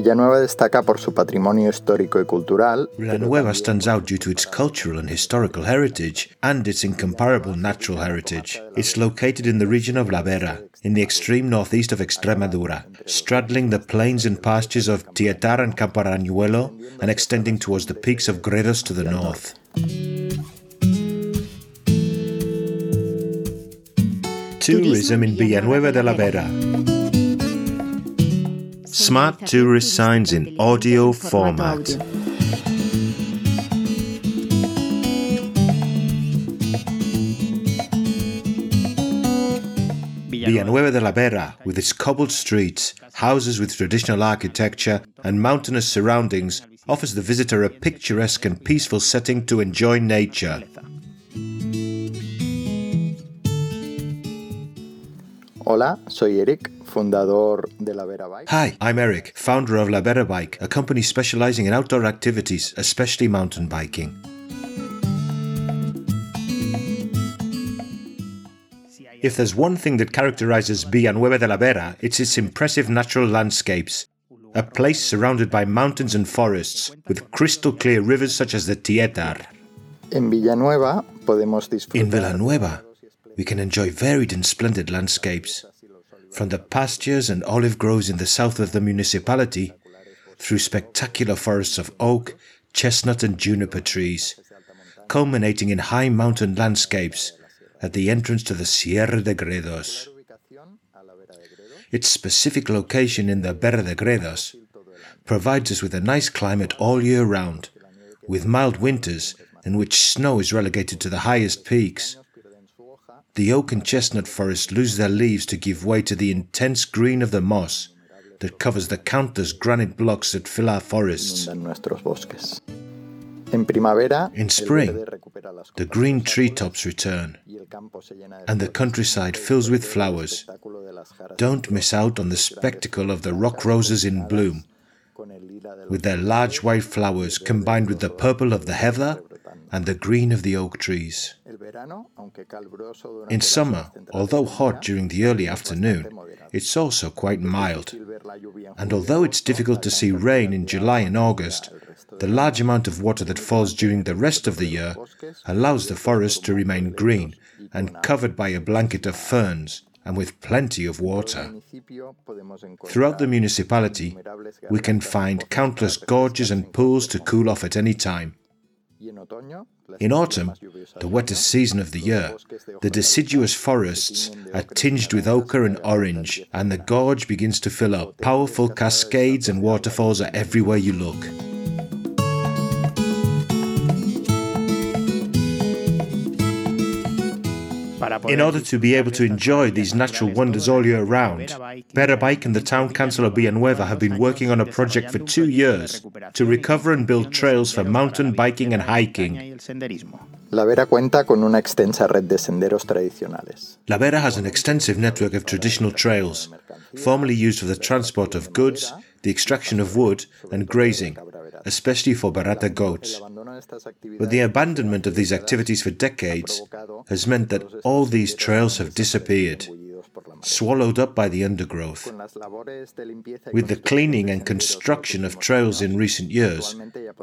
Villanueva destaca por su patrimonio histórico y cultural. Villanueva stands out due to its cultural and historical heritage and its incomparable natural heritage. It's located in the region of La Vera, in the extreme northeast of Extremadura, straddling the plains and pastures of Tietar and Campo Arañuelo and extending towards the peaks of Gredos to the north. Tourism in Villanueva de la Vera. Smart tourist signs in audio format. Villanueva de la Vera, with its cobbled streets, houses with traditional architecture, and mountainous surroundings, offers the visitor a picturesque and peaceful setting to enjoy nature. Hola, soy Eric, fundador de La Vera Bike. Hi, I'm Eric, founder of La Vera Bike, a company specializing in outdoor activities, especially mountain biking. If there's one thing that characterizes Villanueva de la Vera, it's its impressive natural landscapes. A place surrounded by mountains and forests, with crystal clear rivers such as the Tietar. En Villanueva podemos disfrutar. In Villanueva, we can enjoy varied and splendid landscapes. From the pastures and olive groves in the south of the municipality, through spectacular forests of oak, chestnut, and juniper trees, culminating in high mountain landscapes at the entrance to the Sierra de Gredos. Its specific location in the Berra de Gredos provides us with a nice climate all year round, with mild winters in which snow is relegated to the highest peaks. The oak and chestnut forests lose their leaves to give way to the intense green of the moss that covers the countless granite blocks that fill our forests. inundan nuestros bosques. En primavera, In spring, verde recupera las The green treetops return, árboles y el campo se llena de and the countryside fills with flowers. El espectáculo de las jaras Don't miss out on the spectacle of the rock roses in bloom, con el lila del with their large white flowers combined with the purple of the heather and the green of the oak trees. El verano, aunque caluroso durante In summer, although hot during the early afternoon, it's also quite mild. difícil ver la lluvia en And although it's difficult to see rain in July and August, the large amount of water that falls during the rest of the year allows the forest to remain green and covered by a blanket of ferns and with plenty of water. municipio podemos encontrar Throughout the municipality, we can find countless gorges and pools to cool off at any time. In autumn, the wettest season of the year, the deciduous forests are tinged with ochre and orange, and the gorge begins to fill up. Powerful cascades and waterfalls are everywhere you look. In order to be able to enjoy these natural wonders all year round, Vera Bike and the Town Council of Villanueva have been working on a project for two years to recover and build trails for mountain biking and hiking. La Vera cuenta con una extensa red de senderos tradicionales. La Vera has an extensive network of traditional trails, formerly used for the transport of goods, the extraction of wood, and grazing, especially for Verata goats. Abandono de estas actividades But the abandonment of these activities for decades has meant that all these trails have disappeared, engullidos por la marea. Swallowed up by the undergrowth. Con las labores de limpieza y With the cleaning and construction of trails in recent years,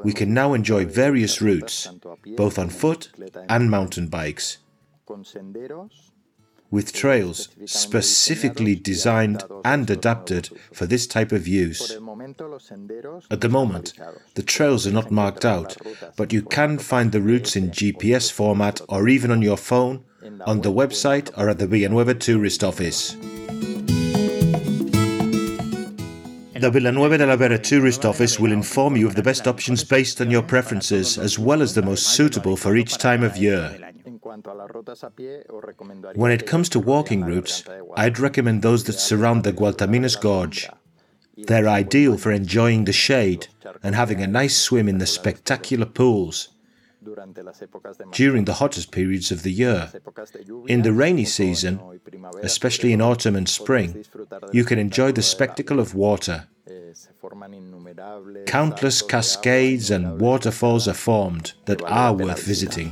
we can now enjoy various routes, tanto a pie both on foot and mountain bikes, with trails specifically designed and adapted for this type of use. el momento, los senderos At the moment, the trails are not marked out, but you can find the routes in GPS format or even on your phone, on the website or at the Villanueva Tourist Office. The Villanueva de la Vera Tourist Office will inform you of the best options based on your preferences, as well as the most suitable for each time of year. En cuanto a las rutas a pie, os recomendaría When it comes to walking routes, garganta de Guadalajara. I'd recommend those that surround the Gualtaminos Gorge. They're ideal for enjoying the shade and having a nice swim in the spectacular pools during the hottest periods of the year. las épocas de lluvia, In the rainy season, especially in autumn and spring, you can enjoy the spectacle of water. eh, se forman innumerables Countless saltos de agua, cascades and waterfalls are formed that are worth visiting.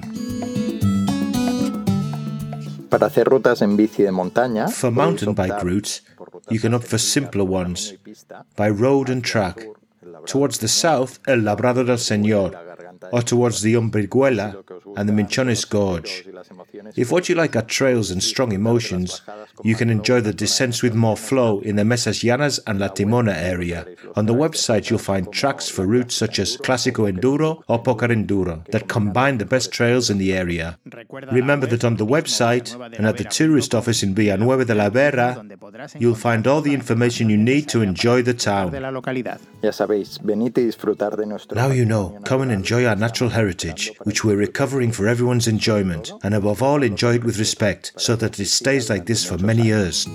Para hacer rutas en bici de montaña, For mountain bike routes, you can opt for simpler ones by road and track. Towards the south, El Labrado del Señor, or towards the Umbriguela and the Minchones Gorge. If what you like are trails and strong emotions, you can enjoy the descents with more flow in the Mesas Llanas and La Timona area. On the website, you'll find tracks for routes such as Clásico Enduro or Poker Enduro that combine the best trails in the area. Remember that on the website and at the tourist office in Villanueva de la Vera, you'll find all the information you need to enjoy the town. Now you know, come and enjoy our natural heritage, which we're recovering for everyone's enjoyment, and above all, enjoy it with respect so that it stays like this for many years.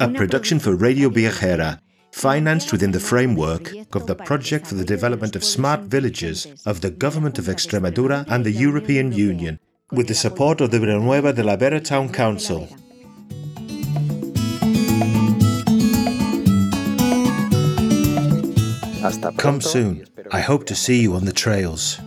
A production for Radio Viajera, financed within the framework of the Project for the Development of Smart Villages of the Government of Extremadura and the European Union, with the support of the Villanueva de la Vera Town Council. Come soon. I hope to see you on the trails.